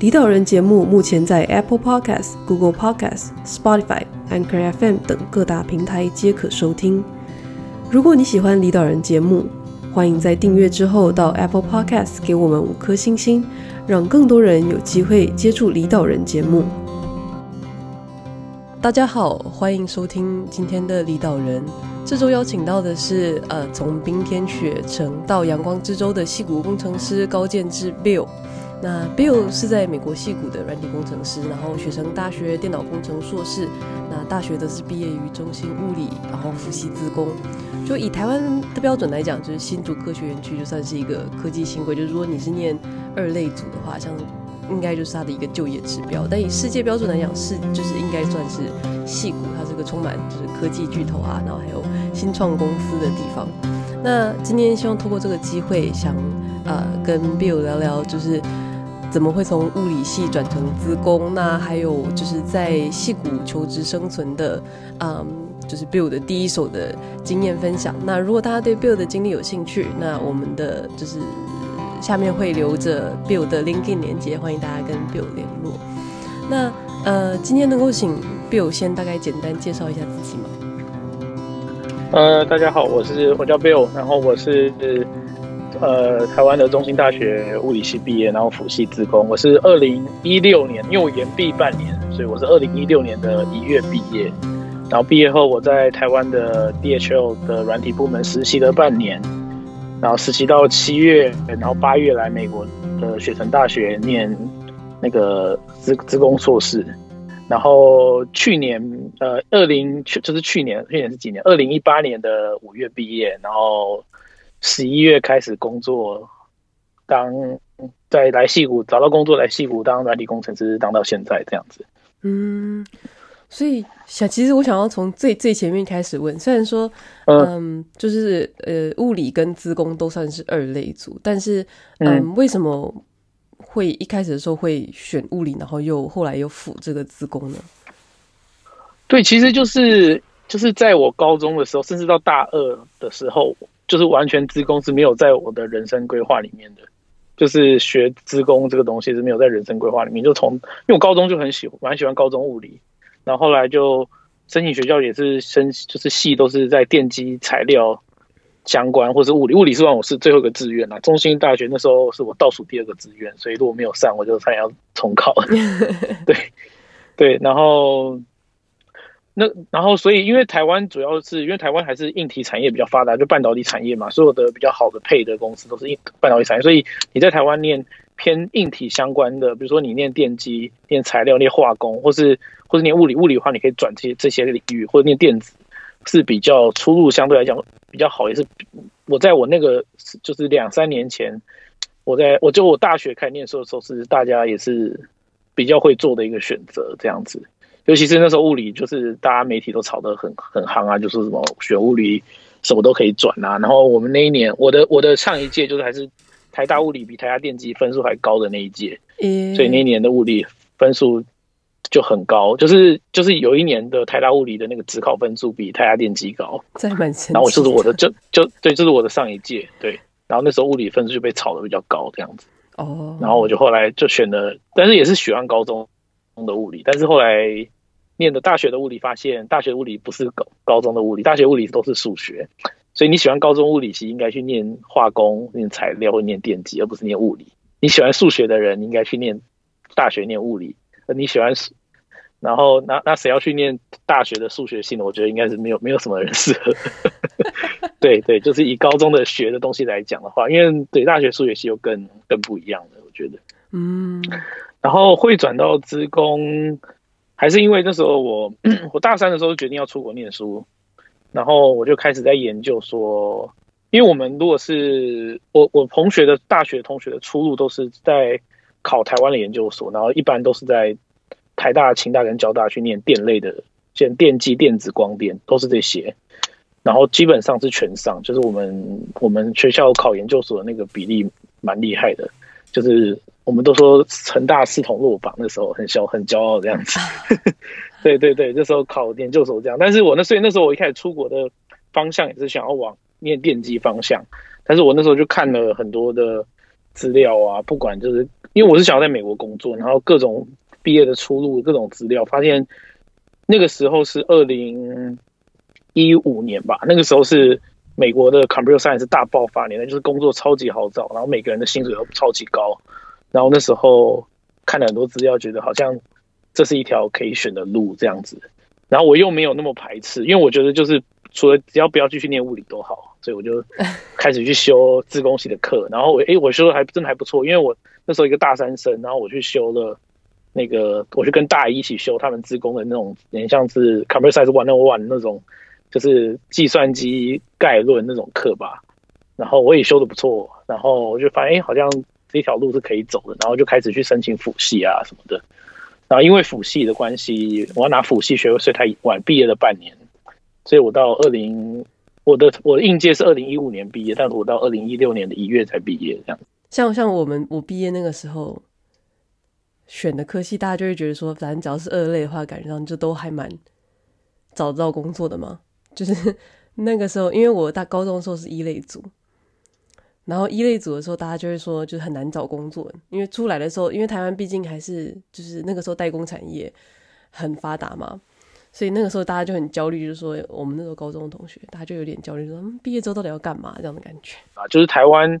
离岛人节目目前在 Apple Podcast、Google Podcast、Spotify、Anchor FM 等各大平台皆可收听。如果你喜欢离岛人节目，欢迎在订阅之后到 Apple Podcast 给我们五颗星星，让更多人有机会接触离岛人节目。大家好，欢迎收听今天的离岛人。这周邀请到的是呃，从冰天雪城到阳光之州的矽谷工程师高建志 Bill。那 Bill 是在美国戏谷的软体工程师，然后学成大学电脑工程硕士。那大学则是毕业于中兴物理，然后复系资工。就以台湾的标准来讲，就是新竹科学园区就算是一个科技新贵。就是如果你是念二类组的话，像应该就是它的一个就业指标。但以世界标准来讲，是就是应该算是戏谷，它是个充满就是科技巨头啊，然后还有新创公司的地方。那今天希望透过这个机会，想呃跟 Bill 聊聊，就是。怎么会从物理系转成资工？那还有就是在戏谷求职生存的，嗯，就是 Bill 的第一手的经验分享。那如果大家对 Bill 的经历有兴趣，那我们的就是下面会留着 Bill 的 LinkedIn 连接，欢迎大家跟 Bill 联络。那呃，今天能够请 Bill 先大概简单介绍一下自己吗？呃，大家好，我是我叫 Bill，然后我是。呃，呃台湾的中兴大学物理系毕业，然后辅系职工。我是二零一六年，因为我延毕半年，所以我是二零一六年的一月毕业。然后毕业后，我在台湾的 DHL 的软体部门实习了半年，然后实习到七月，然后八月来美国的雪城大学念那个资资工硕士。然后去年，呃，二零去就是去年，去年是几年？二零一八年的五月毕业，然后。十一月开始工作，当在来戏谷找到工作，来戏谷当软体工程师，当到现在这样子。嗯，所以想，其实我想要从最最前面开始问，虽然说，嗯，嗯就是呃，物理跟资工都算是二类组，但是，嗯，嗯，为什么会一开始的时候会选物理，然后又后来又辅这个资工呢？对，其实就是就是在我高中的时候，甚至到大二的时候。就是完全资工是没有在我的人生规划里面的，就是学资工这个东西是没有在人生规划里面。就从因为我高中就很喜欢，蛮喜欢高中物理，然后后来就申请学校也是申，就是系都是在电机材料相关，或是物理。物理是让我是最后一个志愿啦。中兴大学那时候是我倒数第二个志愿，所以如果没有上，我就差点要重考。对对，然后。那然后，所以因为台湾主要是因为台湾还是硬体产业比较发达，就半导体产业嘛，所有的比较好的配的公司都是硬半导体产业，所以你在台湾念偏硬体相关的，比如说你念电机、念材料、念化工，或是或是念物理，物理的话你可以转这些这些领域，或者念电子是比较出路相对来讲比较好，也是我在我那个就是两三年前，我在我就我大学开始念书的时候，是大家也是比较会做的一个选择这样子。尤其是那时候物理，就是大家媒体都炒得很很夯啊，就是什么学物理什么都可以转啊。然后我们那一年，我的我的上一届就是还是台大物理比台大电机分数还高的那一届，所以那一年的物理分数就很高。就是就是有一年的台大物理的那个指考分数比台大电机高，然后我就是我的就就对，就是我的上一届对。然后那时候物理分数就被炒得比较高这样子哦。然后我就后来就选了，但是也是喜欢高中的物理，但是后来。念的大学的物理，发现大学物理不是高高中的物理，大学物理都是数学，所以你喜欢高中物理系，应该去念化工、念材料或念电机，而不是念物理。你喜欢数学的人，应该去念大学念物理。而你喜欢，然后那那谁要去念大学的数学系呢？我觉得应该是没有没有什么人适合。对对，就是以高中的学的东西来讲的话，因为对大学数学系又更更不一样了，我觉得。嗯，然后会转到资工。还是因为那时候我我大三的时候决定要出国念书，然后我就开始在研究说，因为我们如果是我我同学的大学同学的出路都是在考台湾的研究所，然后一般都是在台大、清大跟交大去念电类的像电机、电子、光电都是这些，然后基本上是全上，就是我们我们学校考研究所的那个比例蛮厉害的，就是我们都说成大四统落榜，那时候很小很骄傲这样子。对对对，那时候考研究所这样，但是我那所以那时候我一开始出国的方向也是想要往念电机方向，但是我那时候就看了很多的资料啊，不管就是因为我是想要在美国工作，然后各种毕业的出路，各种资料，发现那个时候是二零一五年吧，那个时候是美国的 computer science 大爆发年代，就是工作超级好找，然后每个人的薪水都超级高，然后那时候看了很多资料，觉得好像。这是一条可以选的路，这样子，然后我又没有那么排斥，因为我觉得就是除了只要不要继续念物理都好，所以我就 开始去修自工系的课，然后我诶，我修的还真的还不错，因为我那时候一个大三生，然后我去修了那个，我去跟大一一起修他们自工的那种，有点像是 computer science one 那种，就是计算机概论那种课吧，然后我也修的不错，然后我就发现哎，好像这条路是可以走的，然后就开始去申请辅系啊什么的。然后因为辅系的关系，我要拿辅系学位，所以太晚毕业了半年，所以我到二零，我的我的应届是二零一五年毕业，但是我到二零一六年的一月才毕业，这样。像像我们我毕业那个时候选的科系，大家就会觉得说，反正只要是二类的话，感觉上就都还蛮找得到工作的嘛。就是那个时候，因为我大高中的时候是一类组。然后一类组的时候，大家就会说，就是很难找工作，因为出来的时候，因为台湾毕竟还是就是那个时候代工产业很发达嘛，所以那个时候大家就很焦虑，就是说我们那时候高中的同学，大家就有点焦虑，说嗯，毕业之后到底要干嘛这样的感觉啊，就是台湾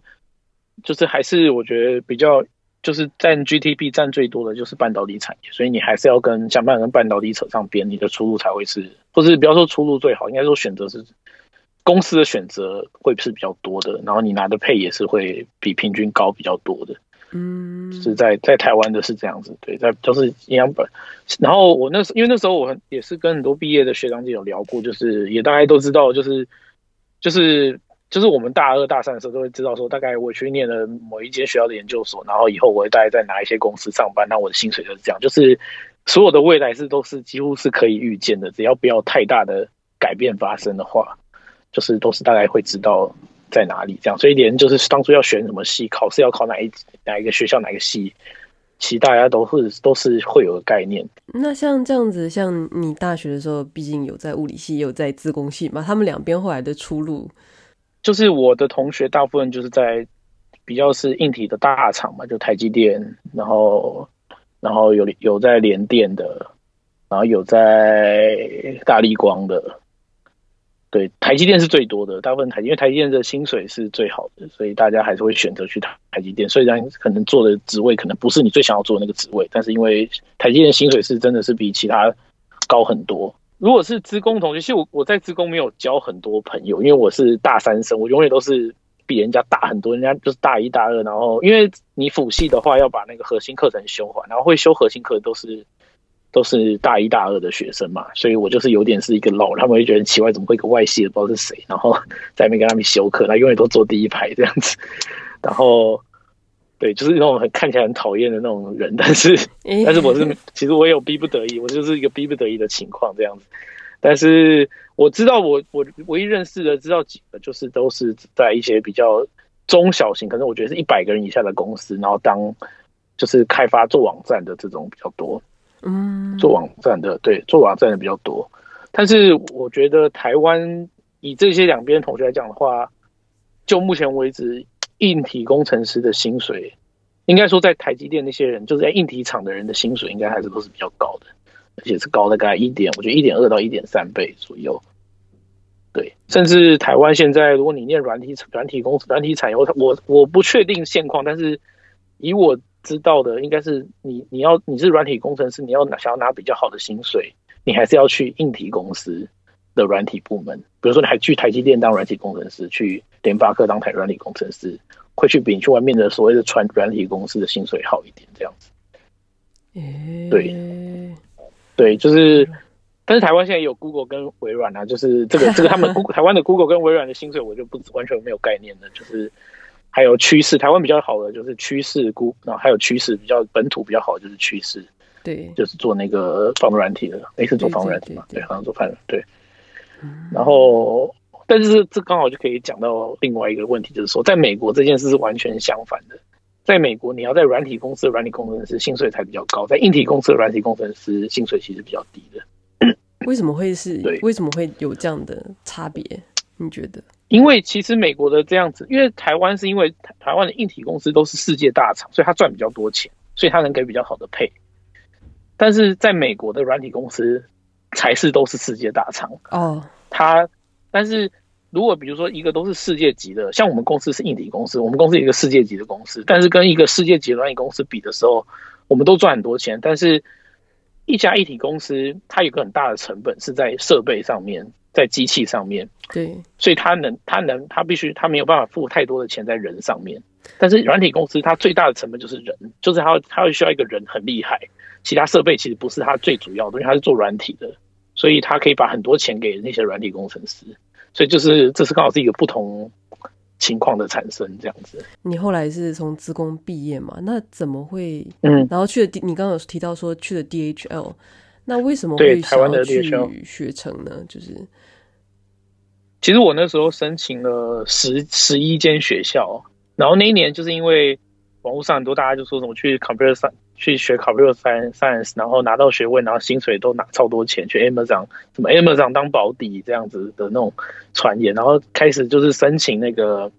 就是还是我觉得比较就是占 GDP 占最多的就是半导体产业，所以你还是要跟想办法跟半导体扯上边，你的出路才会是，或是不要说出路最好，应该说选择是。公司的选择会是比较多的，然后你拿的配也是会比平均高比较多的，嗯，是在在台湾的是这样子，对，在都是营养本。然后我那时因为那时候我也是跟很多毕业的学长姐有聊过，就是也大概都知道，就是就是就是我们大二大三的时候都会知道说，大概我去念了某一间学校的研究所，然后以后我会大概在哪一些公司上班，那我的薪水就是这样，就是所有的未来是都是几乎是可以预见的，只要不要太大的改变发生的话。就是都是大概会知道在哪里这样，所以连就是当初要选什么系，考试要考哪一哪一个学校哪个系，其实大家都是都是会有个概念。那像这样子，像你大学的时候，毕竟有在物理系，也有在自工系嘛，他们两边后来的出路，就是我的同学大部分就是在比较是硬体的大厂嘛，就台积电，然后然后有有在联电的，然后有在大力光的。对，台积电是最多的，大部分台，因为台积电的薪水是最好的，所以大家还是会选择去台台积电。虽然可能做的职位可能不是你最想要做的那个职位，但是因为台积电薪水是真的是比其他高很多。如果是资工同学，其实我我在资工没有交很多朋友，因为我是大三生，我永远都是比人家大很多，人家就是大一大二。然后因为你辅系的话，要把那个核心课程修完，然后会修核心课都是。都是大一大二的学生嘛，所以我就是有点是一个老，他们会觉得奇怪，怎么会一个外系的不知道是谁，然后在那边跟他们修课，他永远都坐第一排这样子，然后对，就是那种很看起来很讨厌的那种人，但是但是我是其实我也有逼不得已，我就是一个逼不得已的情况这样子，但是我知道我我唯一认识的知道几个，就是都是在一些比较中小型，可能我觉得是一百个人以下的公司，然后当就是开发做网站的这种比较多。嗯，做网站的，对，做网站的比较多，但是我觉得台湾以这些两边同学来讲的话，就目前为止，硬体工程师的薪水，应该说在台积电那些人，就是在硬体厂的人的薪水，应该还是都是比较高的，而且是高大概一点，我觉得一点二到一点三倍左右。对，甚至台湾现在，如果你念软体软体工程、软体产业，我我不确定现况，但是以我。知道的应该是你，你要你是软体工程师，你要拿想要拿比较好的薪水，你还是要去硬体公司的软体部门。比如说，你还去台积电当软体工程师，去联发科当台软体工程师，会去比你去外面的所谓的传软体公司的薪水好一点，这样子。对，对，就是，但是台湾现在也有 Google 跟微软啊，就是这个这个他们台湾的 Google 跟微软的薪水，我就不完全没有概念的，就是。还有趋势，台湾比较好的就是趋势估，然后还有趋势比较本土比较好的就是趋势，对，就是做那个防毒软体的，诶，是做防毒软体嘛？对，好像做防毒对。嗯、然后，但是这刚好就可以讲到另外一个问题，就是说，在美国这件事是完全相反的。在美国，你要在软体公司的软体工程师薪水才比较高，在硬体公司的软体工程师薪水其实比较低的。为什么会是？对，为什么会有这样的差别？你觉得？因为其实美国的这样子，因为台湾是因为台湾的硬体公司都是世界大厂，所以他赚比较多钱，所以他能给比较好的配。但是在美国的软体公司才是都是世界大厂哦，他但是如果比如说一个都是世界级的，像我们公司是硬体公司，我们公司一个世界级的公司，但是跟一个世界级的软体公司比的时候，我们都赚很多钱，但是。一家一体公司，它有个很大的成本是在设备上面，在机器上面。对，所以他能，他能，他必须，他没有办法付太多的钱在人上面。但是软体公司，它最大的成本就是人，就是它，它会需要一个人很厉害。其他设备其实不是它最主要的，因为它是做软体的，所以它可以把很多钱给那些软体工程师。所以就是，这是刚好是一个不同。情况的产生这样子，你后来是从职工毕业嘛？那怎么会？嗯，然后去了 D，你刚刚有提到说去了 DHL，那为什么会想要去学成呢？就是，其实我那时候申请了十十一间学校，然后那一年就是因为网络上很多大家就说什么去 computer science 去学 computer science，然后拿到学位，然后薪水都拿超多钱，去 Amazon 什么 Amazon 当保底这样子的那种传言，然后开始就是申请那个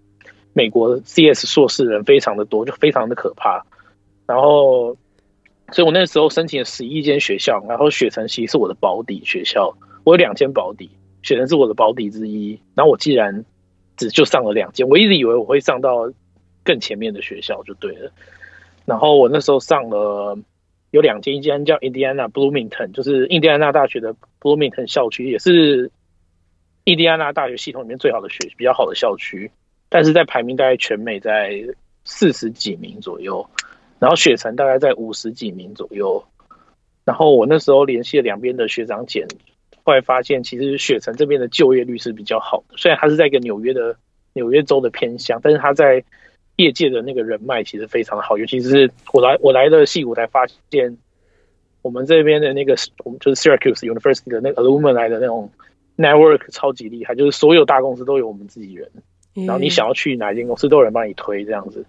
美国 CS 硕士人非常的多，就非常的可怕。然后，所以我那时候申请了十一间学校，然后雪城其实是我的保底学校，我有两间保底，雪城是我的保底之一。然后我既然只就上了两间，我一直以为我会上到更前面的学校就对了。然后我那时候上了有两间，一间叫 Indiana Bloomington，就是印第安纳大学的 Bloomington 校区，也是印第安纳大学系统里面最好的学比较好的校区，但是在排名大概全美在四十几名左右，然后雪城大概在五十几名左右。然后我那时候联系了两边的学长姐，后来发现其实雪城这边的就业率是比较好的，虽然它是在一个纽约的纽约州的偏乡，但是他在业界的那个人脉其实非常的好，尤其是我来我来的戏谷才发现，我们这边的那个我们就是 Syracuse University 的那个 Alumni 的那种 network 超级厉害，就是所有大公司都有我们自己人，然后你想要去哪一间公司都有人帮你推这样子，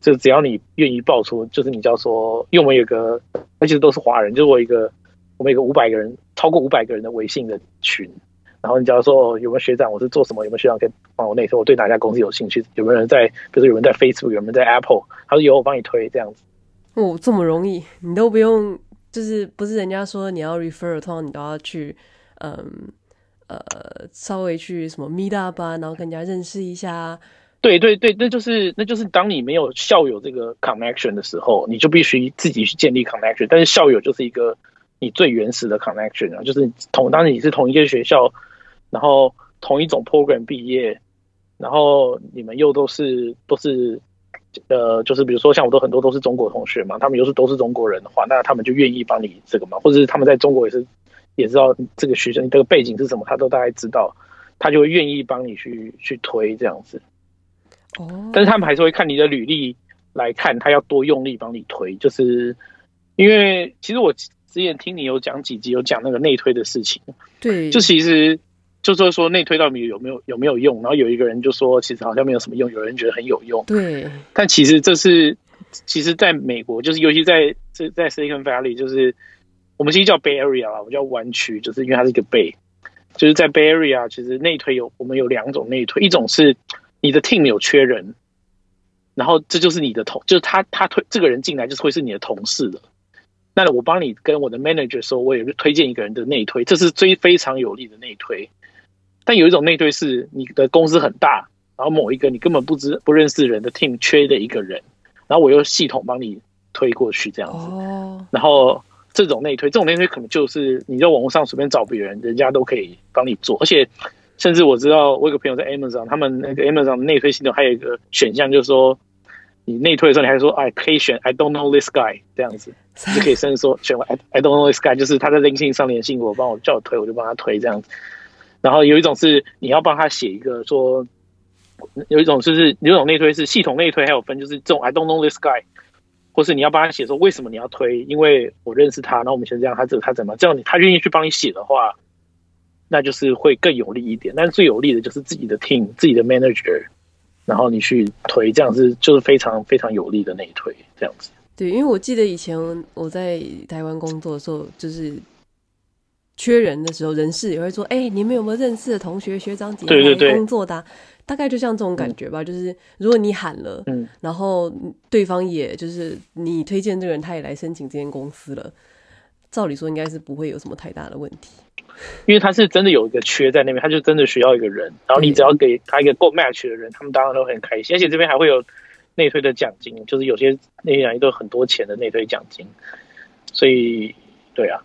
就只要你愿意报出，就是你叫说，因为我们有个，而且都是华人，就是我一个我们有个五百个人，超过五百个人的微信的群。然后你假如说有没有学长，我是做什么？有没有学长可以帮我内推？我对哪家公司有兴趣？有没有人在？比如说有人在 Facebook，有人在 Apple，他说有，我帮你推这样子。哦，这么容易，你都不用，就是不是人家说你要 refer，通常你都要去，嗯呃，稍微去什么 meet up 啊，然后跟人家认识一下。对对对，那就是那就是当你没有校友这个 connection 的时候，你就必须自己去建立 connection。但是校友就是一个你最原始的 connection 啊，就是同当你是同一个学校。然后同一种 program 毕业，然后你们又都是都是呃，就是比如说像我都很多都是中国同学嘛，他们又是都是中国人的话，那他们就愿意帮你这个嘛，或者是他们在中国也是也知道这个学生这个背景是什么，他都大概知道，他就会愿意帮你去去推这样子。哦，但是他们还是会看你的履历来看，他要多用力帮你推，就是因为其实我之前听你有讲几集有讲那个内推的事情，对，就其实。就是说内推到底有没有有没有用？然后有一个人就说，其实好像没有什么用。有人觉得很有用，对。但其实这是，其实在美国，就是尤其在这在 Silicon Valley，就是我们其实叫 Bay Area 啦，我们叫湾区，就是因为它是一个 Bay。就是在 Bay Area，其实内推有我们有两种内推，一种是你的 team 有缺人，然后这就是你的同，就是他他推这个人进来就是会是你的同事的。那我帮你跟我的 manager 说，我也推荐一个人的内推，这是最非常有利的内推。但有一种内推是你的公司很大，然后某一个你根本不知不认识人的 team 缺的一个人，然后我用系统帮你推过去这样子。哦。然后这种内推，这种内推可能就是你在网络上随便找别人，人家都可以帮你做。而且甚至我知道，我有个朋友在 Amazon，他们那个 Amazon 内推系统还有一个选项，就是说你内推的时候，你还说哎可以选 I don't know this guy 这样子，就可以甚至说选 I I don't know this guy，就是他在 LinkedIn 上联系我，帮我叫我推，我就帮他推这样子。然后有一种是你要帮他写一个说，有一种就是有一种内推是系统内推，还有分就是这种 I don't know this guy，或是你要帮他写说为什么你要推，因为我认识他，那我们先这样，他这他怎么这样你他愿意去帮你写的话，那就是会更有利一点。但是最有利的就是自己的 team，自己的 manager，然后你去推，这样是就是非常非常有利的内推，这样子。对，因为我记得以前我在台湾工作的时候，就是缺人的时候，人事也会说：“哎、欸，你们有没有认识的同学、学长姐姐工作的、啊？”大概就像这种感觉吧。嗯、就是如果你喊了，嗯，然后对方也就是你推荐这个人，他也来申请这间公司了，照理说应该是不会有什么太大的问题。因为他是真的有一个缺在那边，他就真的需要一个人，然后你只要给他一个够 match 的人，他们当然都很开心，而且这边还会有。内推的奖金就是有些内推都很多钱的内推奖金，所以对啊，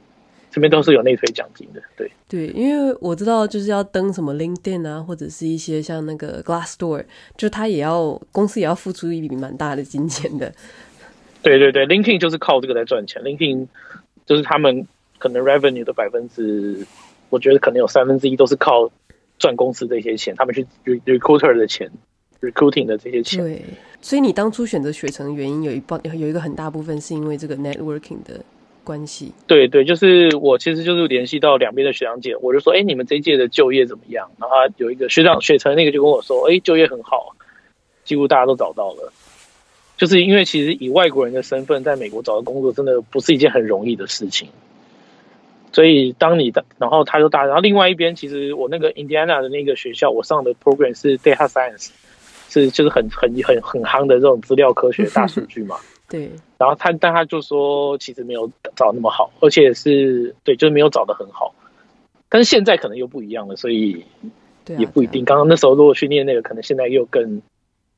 这边都是有内推奖金的。对对，因为我知道就是要登什么 LinkedIn 啊，或者是一些像那个 Glassdoor，就他也要公司也要付出一笔蛮大的金钱的。对对对，LinkedIn 就是靠这个在赚钱。LinkedIn 就是他们可能 revenue 的百分之，我觉得可能有三分之一都是靠赚公司这些钱，他们去 recruiter 的钱。recruiting 的这些钱，对，所以你当初选择雪城的原因有一半有一个很大部分是因为这个 networking 的关系。对对，就是我其实就是联系到两边的学长姐，我就说，哎、欸，你们这一届的就业怎么样？然后他有一个学长雪城那个就跟我说，哎、欸，就业很好，几乎大家都找到了。就是因为其实以外国人的身份在美国找到工作，真的不是一件很容易的事情。所以当你的，然后他就大，然后另外一边，其实我那个 Indiana 的那个学校，我上的 program 是 data science。是，就是很很很很夯的这种资料科学大数据嘛。对。然后他，但他就说，其实没有找那么好，而且是对，就是没有找的很好。但是现在可能又不一样了，所以也不一定。刚刚那时候如果去念那个，可能现在又更，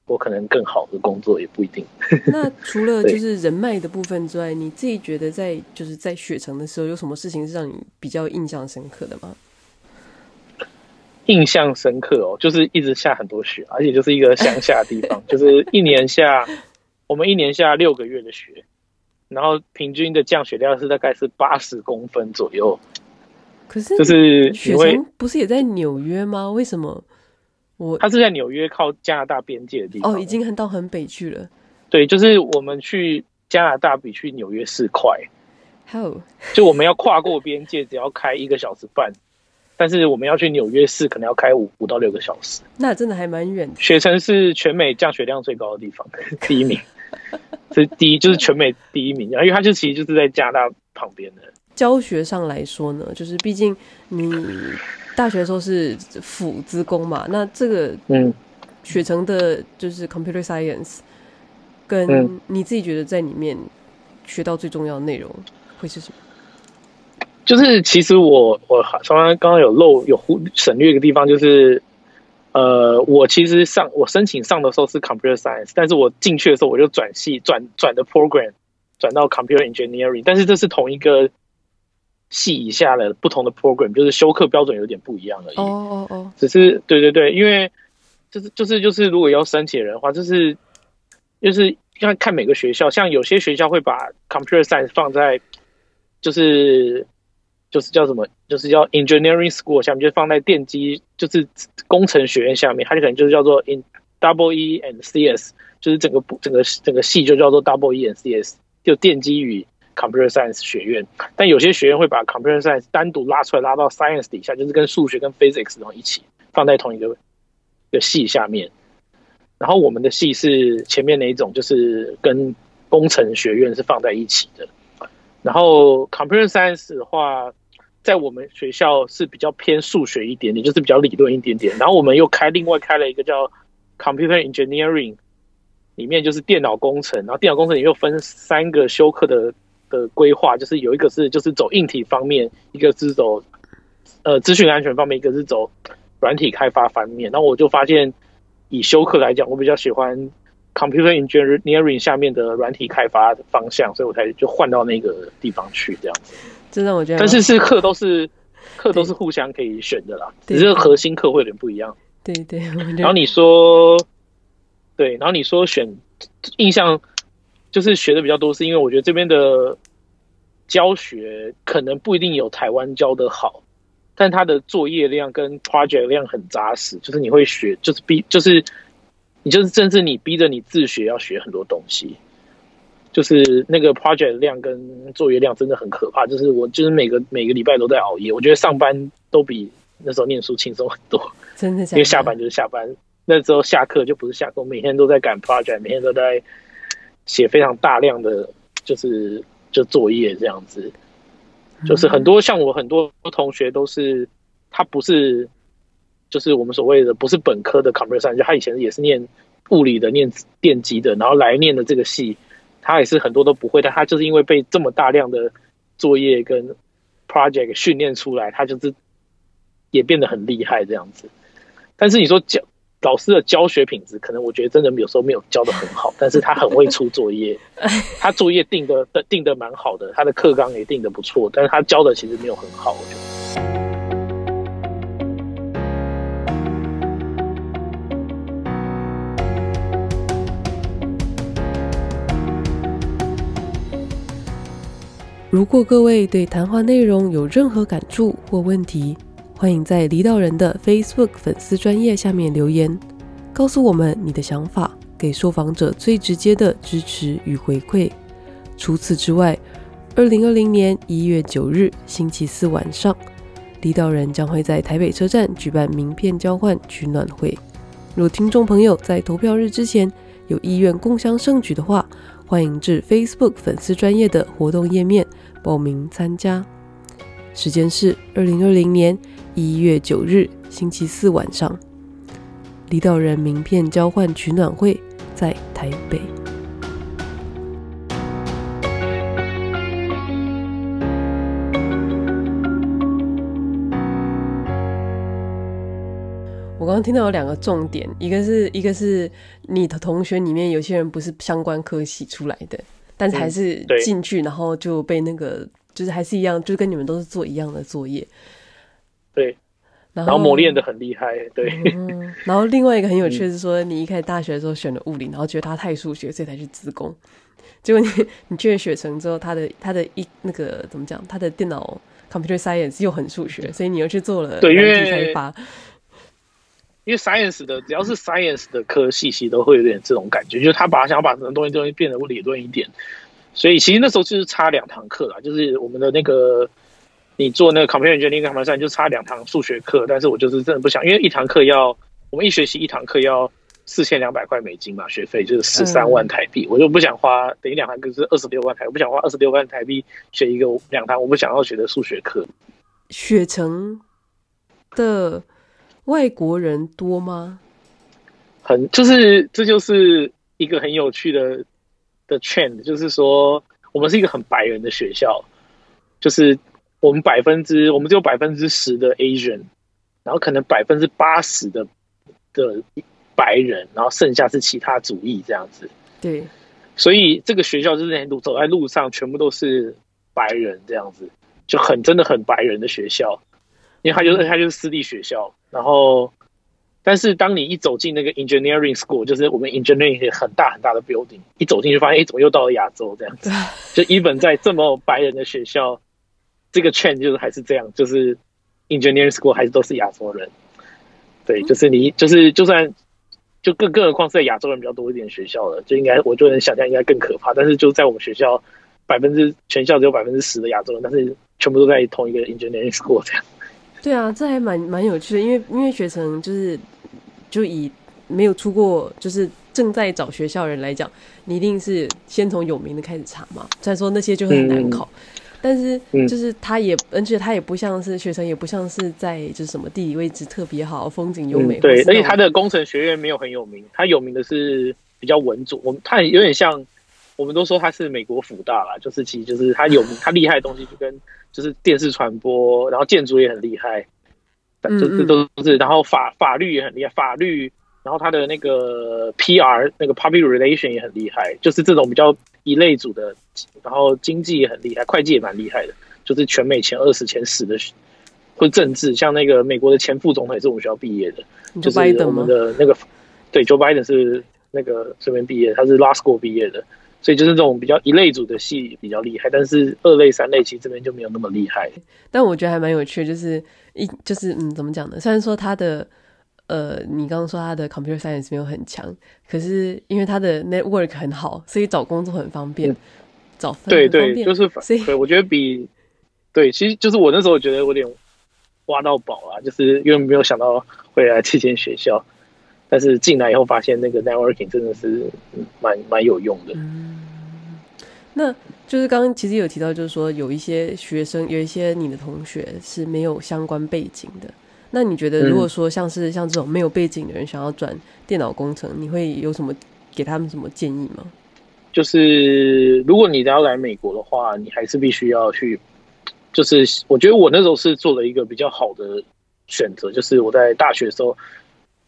我可能更好的工作也不一定。那除了就是人脉的部分之外，你自己觉得在就是在雪城的时候，有什么事情是让你比较印象深刻的吗？印象深刻哦，就是一直下很多雪，而且就是一个乡下的地方，就是一年下，我们一年下六个月的雪，然后平均的降雪量是大概是八十公分左右。可是，就是雪城不是也在纽约吗？为什么我？它是在纽约靠加拿大边界的地方。哦，已经很到很北去了。对，就是我们去加拿大比去纽约市快。好，就我们要跨过边界，只要开一个小时半。但是我们要去纽约市，可能要开五五到六个小时。那真的还蛮远的。雪城是全美降雪量最高的地方，第一名。这第一就是全美第一名，然后因为它就其实就是在加拿大旁边的。教学上来说呢，就是毕竟你大学的时候是辅资工嘛，那这个嗯，学成的就是 computer science，跟你自己觉得在里面学到最重要的内容会是什么？就是其实我我刚刚刚刚有漏有忽省略一个地方，就是呃，我其实上我申请上的时候是 computer science，但是我进去的时候我就转系转转的 program 转到 computer engineering，但是这是同一个系以下的不同的 program，就是修课标准有点不一样而已。哦哦哦，只是对对对，因为就是就是就是如果要申请人的话，就是就是要看每个学校，像有些学校会把 computer science 放在就是。就是叫什么？就是叫 engineering school 下面，就放在电机，就是工程学院下面，它就可能就是叫做 in double E and CS，就是整个整个整个系就叫做 double E and CS，就电机与 computer science 学院。但有些学院会把 computer science 单独拉出来，拉到 science 底下，就是跟数学跟 physics 然后一起放在同一个的系下面。然后我们的系是前面那一种，就是跟工程学院是放在一起的。然后 computer science 的话。在我们学校是比较偏数学一点点，就是比较理论一点点。然后我们又开另外开了一个叫 Computer Engineering，里面就是电脑工程。然后电脑工程也又分三个修课的的规划，就是有一个是就是走硬体方面，一个是走呃资讯安全方面，一个是走软体开发方面。然后我就发现，以修课来讲，我比较喜欢 Computer Engineering 下面的软体开发的方向，所以我才就换到那个地方去这样子。真的，我觉得，但是是课都是课都是互相可以选的啦，只是核心课会有点不一样。对对，对。然后你说，对，然后你说选印象就是学的比较多，是因为我觉得这边的教学可能不一定有台湾教的好，但他的作业量跟 project 量很扎实，就是你会学，就是逼，就是你就是甚至你逼着你自学要学很多东西。就是那个 project 量跟作业量真的很可怕，就是我就是每个每个礼拜都在熬夜，我觉得上班都比那时候念书轻松很多，真的，因为下班就是下班，那时候下课就不是下课，每天都在赶 project，每天都在写非常大量的就是就作业这样子，就是很多像我很多同学都是他不是就是我们所谓的不是本科的 computer science，就他以前也是念物理的、念电机的，然后来念的这个系。他也是很多都不会，但他就是因为被这么大量的作业跟 project 训练出来，他就是也变得很厉害这样子。但是你说教老师的教学品质，可能我觉得真的有时候没有教的很好，但是他很会出作业，他作业定的定的蛮好的，他的课纲也定的不错，但是他教的其实没有很好，我觉得。如果各位对谈话内容有任何感触或问题，欢迎在离岛人的 Facebook 粉丝专页下面留言，告诉我们你的想法，给受访者最直接的支持与回馈。除此之外，二零二零年一月九日星期四晚上，离岛人将会在台北车站举办名片交换取暖会。若听众朋友在投票日之前有意愿共襄盛举的话，欢迎至 Facebook 粉丝专业的活动页面报名参加，时间是二零二零年一月九日星期四晚上，离岛人名片交换取暖会在台北。我刚刚听到有两个重点，一个是一个是你的同学里面有些人不是相关科系出来的，但是还是进去，然后就被那个就是还是一样，就跟你们都是做一样的作业。对，然后磨练的很厉害。对、嗯，然后另外一个很有趣的是说，你一开始大学的时候选了物理，然后觉得它太数学，所以才去自工。结果你你去了学成之后，他的他的一那个怎么讲，他的电脑 computer science 又很数学，所以你又去做了软体开发。因为 science 的只要是 science 的科系，其实都会有点这种感觉，就是他把想要把什么东西东西变得理论一点，所以其实那时候就是差两堂课啦，就是我们的那个你做那个 computer engineering 就差两堂数学课，但是我就是真的不想，因为一堂课要我们一学期一堂课要四千两百块美金嘛，学费就是十三万台币，我就不想花，等于两堂课是二十六万台，我不想花二十六万台币学一个两堂我不想要学的数学课，雪城的。外国人多吗？很，就是这就是一个很有趣的的 trend，就是说我们是一个很白人的学校，就是我们百分之我们只有百分之十的 Asian，然后可能百分之八十的的白人，然后剩下是其他族裔这样子。对，所以这个学校就是路走在路上全部都是白人这样子，就很真的很白人的学校。因为他就是他就是私立学校，然后，但是当你一走进那个 engineering school，就是我们 engineering 很大很大的 building，一走进去发现，哎，怎么又到了亚洲这样子？就 even 在这么白人的学校，这个 trend 就是还是这样，就是 engineering school 还是都是亚洲人。对，就是你就是就算就更更何况是在亚洲人比较多一点学校了，就应该我就能想象应该更可怕。但是就在我们学校，百分之全校只有百分之十的亚洲人，但是全部都在同一个 engineering school 这样。对啊，这还蛮蛮有趣的，因为因为学成就是就以没有出过，就是正在找学校的人来讲，你一定是先从有名的开始查嘛。虽然说那些就很难考，嗯、但是就是他也，而且他也不像是学生，也不像是在就是什么地理位置特别好，风景优美。嗯、对，而且他的工程学院没有很有名，他有名的是比较稳重。我们他有点像，我们都说他是美国辅大啦，就是其实就是他有名，他厉害的东西就跟。就是电视传播，然后建筑也很厉害，这这都是，然后法法律也很厉害，法律，然后他的那个 PR 那个 public relation 也很厉害，就是这种比较一类组的，然后经济也很厉害，会计也蛮厉害的，就是全美前二十、前十的，或政治，像那个美国的前副总统也是我们学校毕业的，就是我们的那个，对，Joe Biden 是那个这边毕业，他是 Law School 毕业的。所以就是这种比较一类组的系比较厉害，但是二类、三类其实这边就没有那么厉害。但我觉得还蛮有趣，就是一就是嗯，怎么讲呢？虽然说他的呃，你刚刚说他的 computer science 没有很强，可是因为他的 network 很好，所以找工作很方便，嗯、找分对对，就是所以对，我觉得比对，其实就是我那时候觉得有点挖到宝啊，就是因为没有想到会来这间学校，但是进来以后发现那个 networking 真的是蛮蛮有用的。嗯，那就是刚刚其实有提到，就是说有一些学生，有一些你的同学是没有相关背景的。那你觉得，如果说像是像这种没有背景的人想要转电脑工程，你会有什么给他们什么建议吗？就是如果你要来美国的话，你还是必须要去。就是我觉得我那时候是做了一个比较好的选择，就是我在大学的时候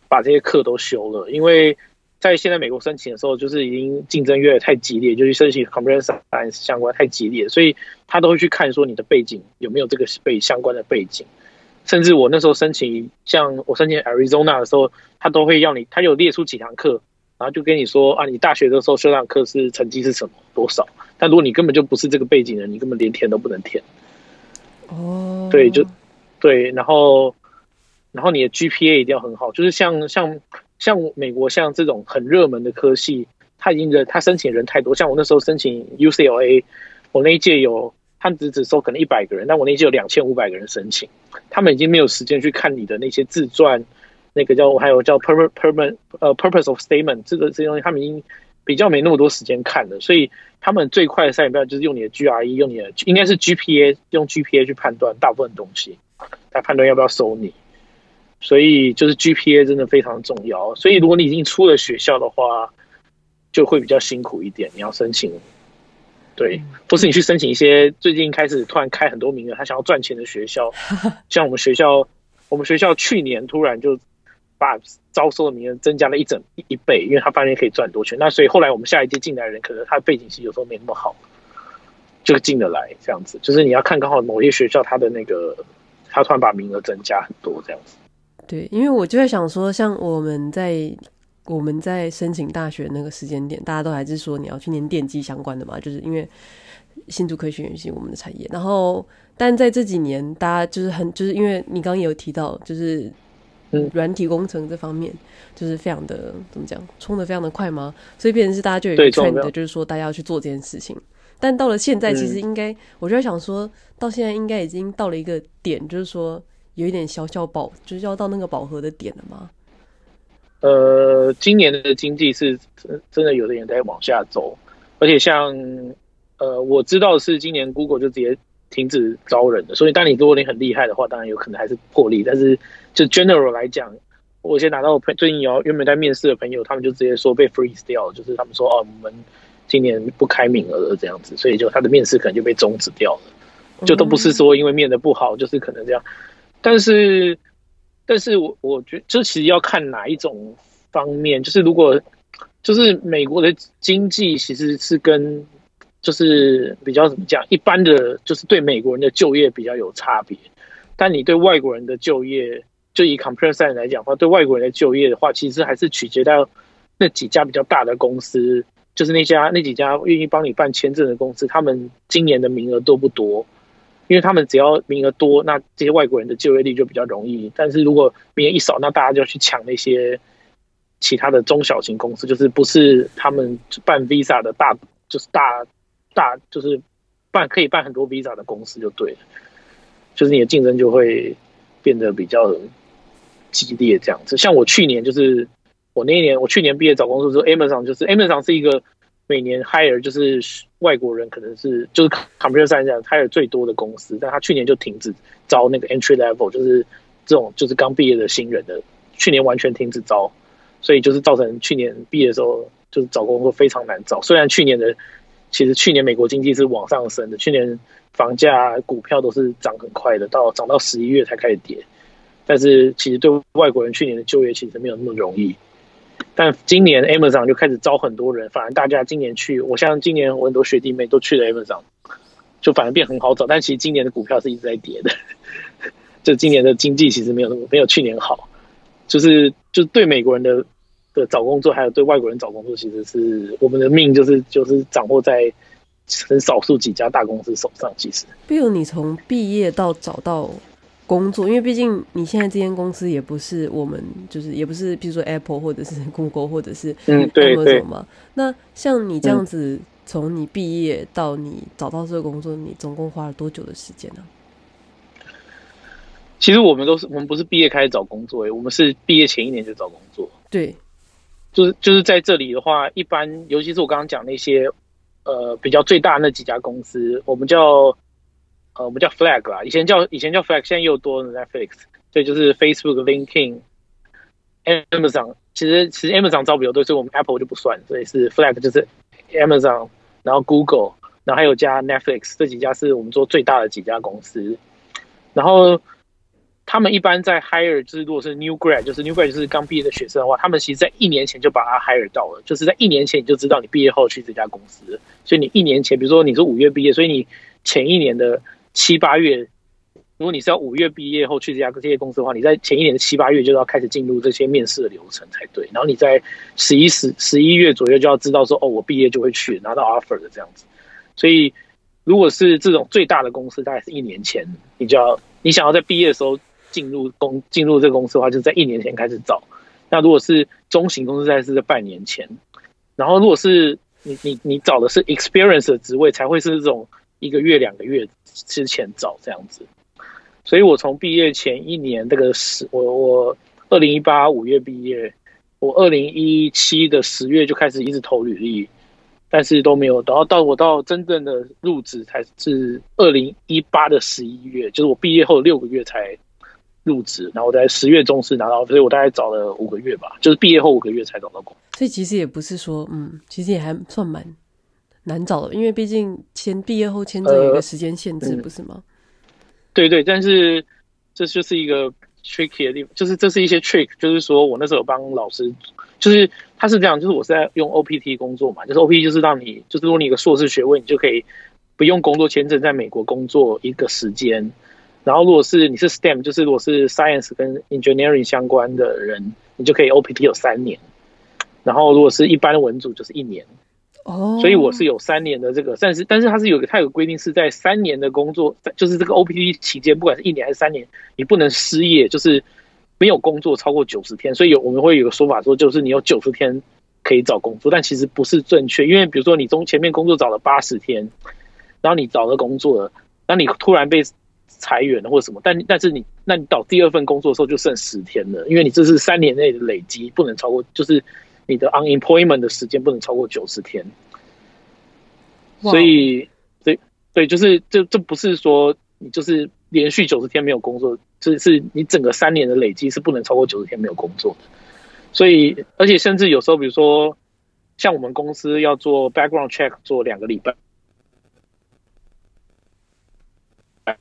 把这些课都修了，因为在现在美国申请的时候，就是已经竞争越来越太激烈，就是申请 computer science 相关太激烈，所以他都会去看说你的背景有没有这个背相关的背景。甚至我那时候申请，像我申请 Arizona 的时候，他都会要你，他有列出几堂课，然后就跟你说啊，你大学的时候修堂课是成绩是什么多少。但如果你根本就不是这个背景的，你根本连填都不能填。哦对，就对，然后然后你的 GPA 一定要很好，就是像像像美国像这种很热门的科系，他已经人他申请人太多，像我那时候申请 UCLA，我那一届有。他只只收可能一百个人，但我那些有两千五百个人申请，他们已经没有时间去看你的那些自传，那个叫还有叫 purpose purpose 呃 purpose of statement 这个这些东西，他们已经比较没那么多时间看了，所以他们最快的筛选标准就是用你的 GRE，用你的应该是 GPA，用 GPA 去判断大部分东西，来判断要不要收你，所以就是 GPA 真的非常重要，所以如果你已经出了学校的话，就会比较辛苦一点，你要申请。对，或是你去申请一些最近开始突然开很多名额，他想要赚钱的学校，像我们学校，我们学校去年突然就把招收的名额增加了一整一倍，因为他发现可以赚很多钱。那所以后来我们下一届进来的人，可能他的背景其实有时候没那么好，就进得来这样子。就是你要看刚好某些学校他的那个，他突然把名额增加很多这样子。对，因为我就在想说，像我们在。我们在申请大学那个时间点，大家都还是说你要去念电机相关的嘛，就是因为新竹科学园是我们的产业。然后，但在这几年，大家就是很，就是因为你刚刚也有提到，就是软体工程这方面，就是非常的怎么讲，冲的非常的快嘛，所以变成是大家就有一个 trend，就是说大家要去做这件事情。但到了现在，其实应该，我就在想说，到现在应该已经到了一个点，就是说有一点小小饱，就是要到那个饱和的点了嘛。呃，今年的经济是真真的有点在往下走，而且像呃，我知道是今年 Google 就直接停止招人的，所以当你如果你很厉害的话，当然有可能还是破例。但是就 general 来讲，我先拿到我最近有原本在面试的朋友，他们就直接说被 freeze 掉了，就是他们说哦，我们今年不开名额了这样子，所以就他的面试可能就被终止掉了，就都不是说因为面的不好，就是可能这样，但是。但是我我觉得，这其实要看哪一种方面。就是如果，就是美国的经济其实是跟，就是比较怎么讲，一般的，就是对美国人的就业比较有差别。但你对外国人的就业，就以 computer science 来讲的话，对外国人的就业的话，其实还是取决于那几家比较大的公司，就是那家那几家愿意帮你办签证的公司，他们今年的名额多不多？因为他们只要名额多，那这些外国人的就业率就比较容易。但是如果名额一少，那大家就要去抢那些其他的中小型公司，就是不是他们办 visa 的大，就是大大就是办可以办很多 visa 的公司就对了。就是你的竞争就会变得比较激烈这样子。像我去年就是我那一年，我去年毕业找工作时候，Amazon 就是 Amazon 是一个。每年 hire 就是外国人，可能是就是 computer science hire 最多的公司，但他去年就停止招那个 entry level，就是这种就是刚毕业的新人的，去年完全停止招，所以就是造成去年毕业的时候就是找工作非常难找。虽然去年的其实去年美国经济是往上升的，去年房价、股票都是涨很快的，到涨到十一月才开始跌，但是其实对外国人去年的就业其实没有那么容易。但今年 Amazon 就开始招很多人，反而大家今年去，我像今年我很多学弟妹都去了 Amazon，就反而变很好找。但其实今年的股票是一直在跌的，就今年的经济其实没有那么没有去年好，就是就对美国人的的找工作，还有对外国人找工作，其实是我们的命就是就是掌握在很少数几家大公司手上。其实，比如你从毕业到找到工作，因为毕竟你现在这间公司也不是我们，就是也不是，比如说 Apple 或者是 Google 或者是嗯，对对嘛。那像你这样子，从你毕业到你找到这个工作，你总共花了多久的时间呢？其实我们都是，我们不是毕业开始找工作，我们是毕业前一年就找工作。对，就是就是在这里的话，一般尤其是我刚刚讲那些，呃，比较最大那几家公司，我们叫。呃，我们叫 Flag 啦，以前叫以前叫 Flag，现在又多了 Netflix，所以就是 Facebook、LinkedIn、Amazon。其实其实 Amazon 招比较多，所以我们 Apple 就不算，所以是 Flag 就是 Amazon，然后 Google，然后还有加 Netflix，这几家是我们做最大的几家公司。然后他们一般在 hire，就是如果是 New Grad，就是 New Grad 就是刚毕业的学生的话，他们其实在一年前就把他 hire 到了，就是在一年前你就知道你毕业后去这家公司，所以你一年前，比如说你是五月毕业，所以你前一年的。七八月，如果你是要五月毕业后去这家这些公司的话，你在前一年的七八月就要开始进入这些面试的流程才对。然后你在十一十十一月左右就要知道说，哦，我毕业就会去拿到 offer 的这样子。所以，如果是这种最大的公司，大概是一年前，你就要你想要在毕业的时候进入公进入这个公司的话，就是在一年前开始找。那如果是中型公司，大概是在半年前。然后，如果是你你你找的是 experience 的职位，才会是这种一个月两个月。之前找这样子，所以我从毕业前一年这个十，我我二零一八五月毕业，我二零一七的十月就开始一直投履历，但是都没有，然后到我到真正的入职才是二零一八的十一月，就是我毕业后六个月才入职，然后我在十月中是拿到，所以我大概找了五个月吧，就是毕业后五个月才找到工。所以其实也不是说，嗯，其实也还算蛮。难找的，因为毕竟签毕业后签证有一个时间限制，不是吗？对对，但是这就是一个 tricky 的地方，就是这是一些 trick，就是说我那时候有帮老师，就是他是这样，就是我是在用 OPT 工作嘛，就是 OPT 就是让你，就是如果你有个硕士学位，你就可以不用工作签证在美国工作一个时间，然后如果是你是 STEM，就是如果是 science 跟 engineering 相关的人，你就可以 OPT 有三年，然后如果是一般的文组就是一年。哦，所以我是有三年的这个，但是但是它是有个它有个规定是在三年的工作，就是这个 OPT 期间，不管是一年还是三年，你不能失业，就是没有工作超过九十天。所以有我们会有个说法说，就是你有九十天可以找工作，但其实不是正确，因为比如说你从前面工作找了八十天，然后你找了工作了，然后你突然被裁员了或者什么，但但是你那你找第二份工作的时候就剩十天了，因为你这是三年内的累积，不能超过，就是。你的 unemployment 的时间不能超过九十天，所以，所以，对，就是这这不是说你就是连续九十天没有工作，这是你整个三年的累积是不能超过九十天没有工作的。所以，而且甚至有时候，比如说像我们公司要做 background check 做两个礼拜，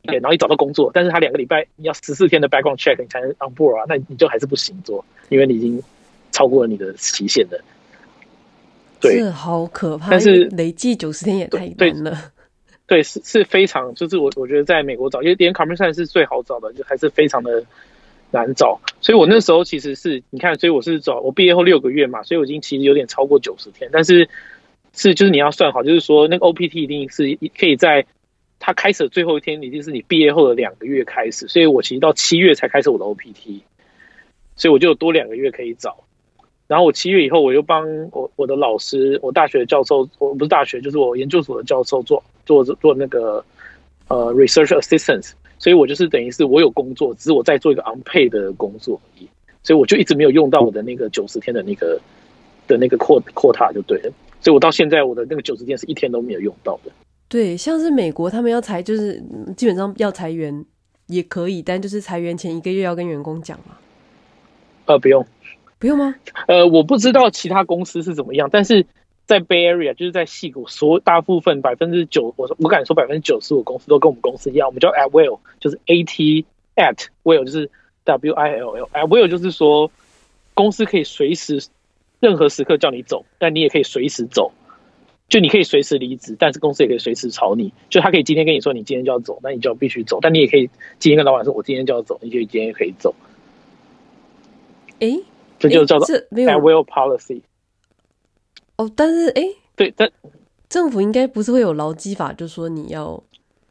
然后你找到工作，但是他两个礼拜你要十四天的 background check 你才能 on board 啊，那你就还是不行做，因为你已经。超过了你的期限的，对，这好可怕。但是累计九十天也太难了。对，对，是是非常，就是我我觉得在美国找，因为连 computer science 是最好找的，就还是非常的难找。所以我那时候其实是你看，所以我是找我毕业后六个月嘛，所以我已经其实有点超过九十天。但是是就是你要算好，就是说那个 OPT 一定是可以在它开始的最后一天，一定是你毕业后的两个月开始。所以我其实到七月才开始我的 OPT，所以我就有多两个月可以找。然后我七月以后，我又帮我我的老师，我大学的教授，我不是大学，就是我研究所的教授做做做那个呃 research assistant，所以我就是等于是我有工作，只是我在做一个 unpaid 的工作而已，所以我就一直没有用到我的那个九十天的那个的那个扩扩塔就对了，所以我到现在我的那个九十天是一天都没有用到的。对，像是美国他们要裁，就是基本上要裁员也可以，但就是裁员前一个月要跟员工讲嘛。呃，不用。不用吗？呃，我不知道其他公司是怎么样，但是在 Bay Area 就是在戏谷，所大部分百分之九，我我敢说百分之九十五公司都跟我们公司一样，我们叫 At Will，就是 A T at Will，就是 W I L L，At Will 就是说公司可以随时任何时刻叫你走，但你也可以随时走，就你可以随时离职，但是公司也可以随时炒你，就他可以今天跟你说你今天就要走，那你就要必须走，但你也可以今天跟老板说我今天就要走，你就今天也可以走。诶。这就叫做 at will policy。哦，但是哎，对，但政府应该不是会有劳基法，就说你要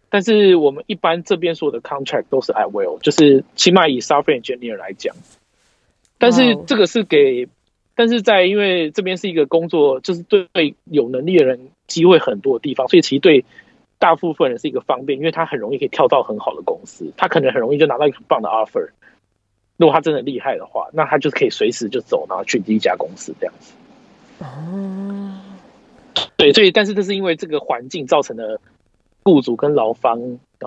但是我们一般这边所有的 contract 都是 at will，就是起码以 software engineer 来讲。但是这个是给，但是在因为这边是一个工作，就是对有能力的人机会很多的地方，所以其实对大部分人是一个方便，因为他很容易可以跳到很好的公司，他可能很容易就拿到一个很棒的 offer。如果他真的厉害的话，那他就可以随时就走，然后去第一家公司这样子。哦，对，所以但是这是因为这个环境造成的。雇主跟劳方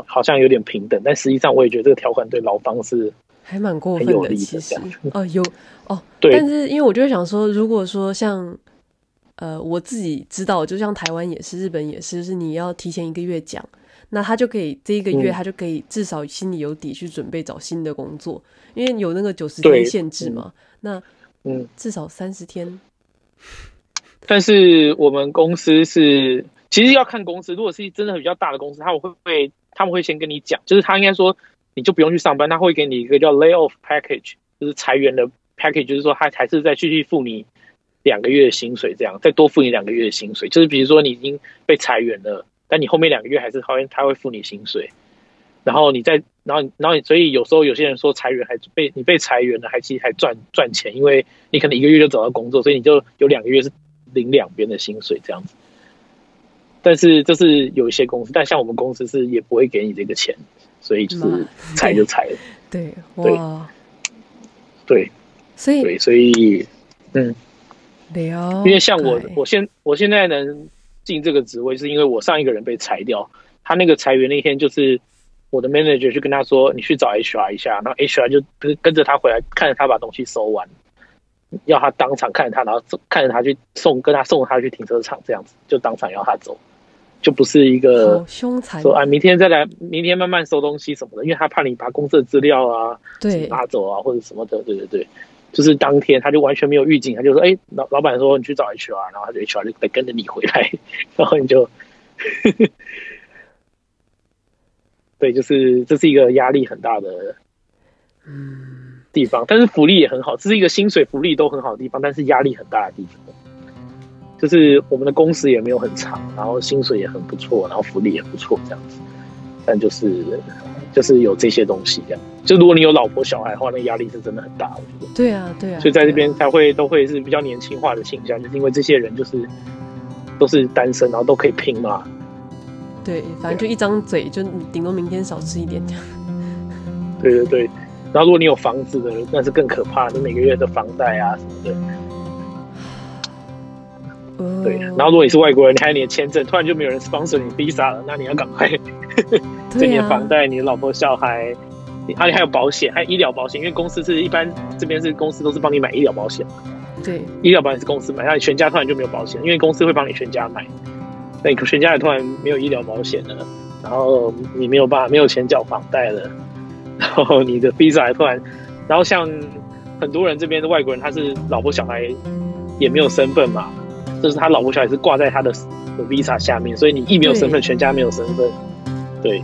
好像有点平等，但实际上我也觉得这个条款对劳方是还蛮过分的。其实哦，有哦，对。但是因为我就会想说，如果说像呃我自己知道，就像台湾也是，日本也是，就是你要提前一个月讲，那他就可以这一个月他就可以至少心里有底去准备找新的工作，因为有那个九十天限制嘛。嗯、那嗯，至少三十天。但是我们公司是。其实要看公司，如果是真的比较大的公司，他们会会他们会先跟你讲，就是他应该说你就不用去上班，他会给你一个叫 layoff package，就是裁员的 package，就是说他还是再继续付你两个月的薪水，这样再多付你两个月的薪水。就是比如说你已经被裁员了，但你后面两个月还是好像他会付你薪水，然后你再然后然后所以有时候有些人说裁员还被你被裁员了，还其实还赚赚钱，因为你可能一个月就找到工作，所以你就有两个月是领两边的薪水这样子。但是这是有一些公司，但像我们公司是也不会给你这个钱，所以就是裁就裁了。对，哇，对，所以对，所以嗯，因为像我，我现我现在能进这个职位，是因为我上一个人被裁掉。他那个裁员那天，就是我的 manager 去跟他说：“你去找 HR 一下。”然后 HR 就跟跟着他回来，看着他把东西收完，要他当场看着他，然后看着他去送，跟他送他去停车场，这样子就当场要他走。就不是一个凶残，说啊，明天再来，明天慢慢收东西什么的，因为他怕你把公司的资料啊，对，拿走啊或者什么的，对对对，就是当天他就完全没有预警，他就说，哎、老老板说你去找 HR，然后他就 HR 就得跟着你回来，然后你就，对，就是这是一个压力很大的嗯地方，但是福利也很好，这是一个薪水福利都很好的地方，但是压力很大的地方。就是我们的工时也没有很长，然后薪水也很不错，然后福利也不错，这样子。但就是就是有这些东西，这样。就如果你有老婆小孩的话，那压力是真的很大，我觉得。对啊，对啊。所以在这边才会都会是比较年轻化的倾向，就是因为这些人就是都是单身，然后都可以拼嘛。对，反正就一张嘴，就顶多明天少吃一点这样。对对对，然后如果你有房子的，那是更可怕，你每个月的房贷啊什么的。对，然后如果你是外国人，你还有你的签证，突然就没有人 sponsor 你 visa 了，那你要赶快，这你的房贷、你的老婆小孩，你还还有保险，还有医疗保险，因为公司是一般这边是公司都是帮你买医疗保险，对，医疗保险是公司买，那你全家突然就没有保险，因为公司会帮你全家买，那你全家也突然没有医疗保险了，然后你没有办法没有钱缴房贷了，然后你的 visa 还突然，然后像很多人这边的外国人，他是老婆小孩也没有身份嘛。就是他老婆小孩是挂在他的 visa 下面，所以你一没有身份，全家没有身份，对，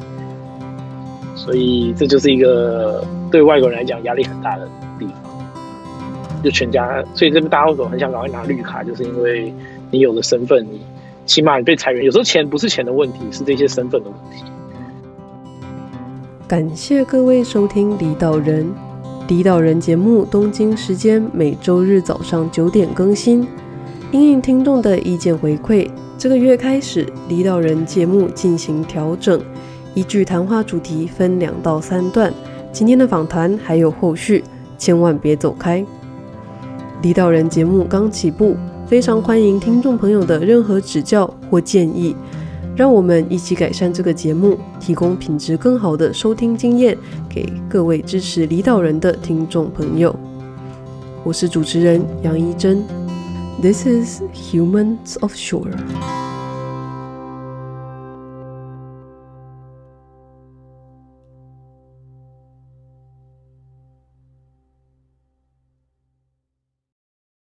所以这就是一个对外国人来讲压力很大的地方，就全家，所以这边大家为什么很想赶快拿绿卡，就是因为你有了身份，你起码你被裁员，有时候钱不是钱的问题，是这些身份的问题。感谢各位收听离岛人，离岛人节目，东京时间每周日早上九点更新。因应听众的意见回馈，这个月开始，离岛人节目进行调整，依据谈话主题分两到三段。今天的访谈还有后续，千万别走开。离岛人节目刚起步，非常欢迎听众朋友的任何指教或建议，让我们一起改善这个节目，提供品质更好的收听经验给各位支持离岛人的听众朋友。我是主持人杨一珍。This is Humans of Shore.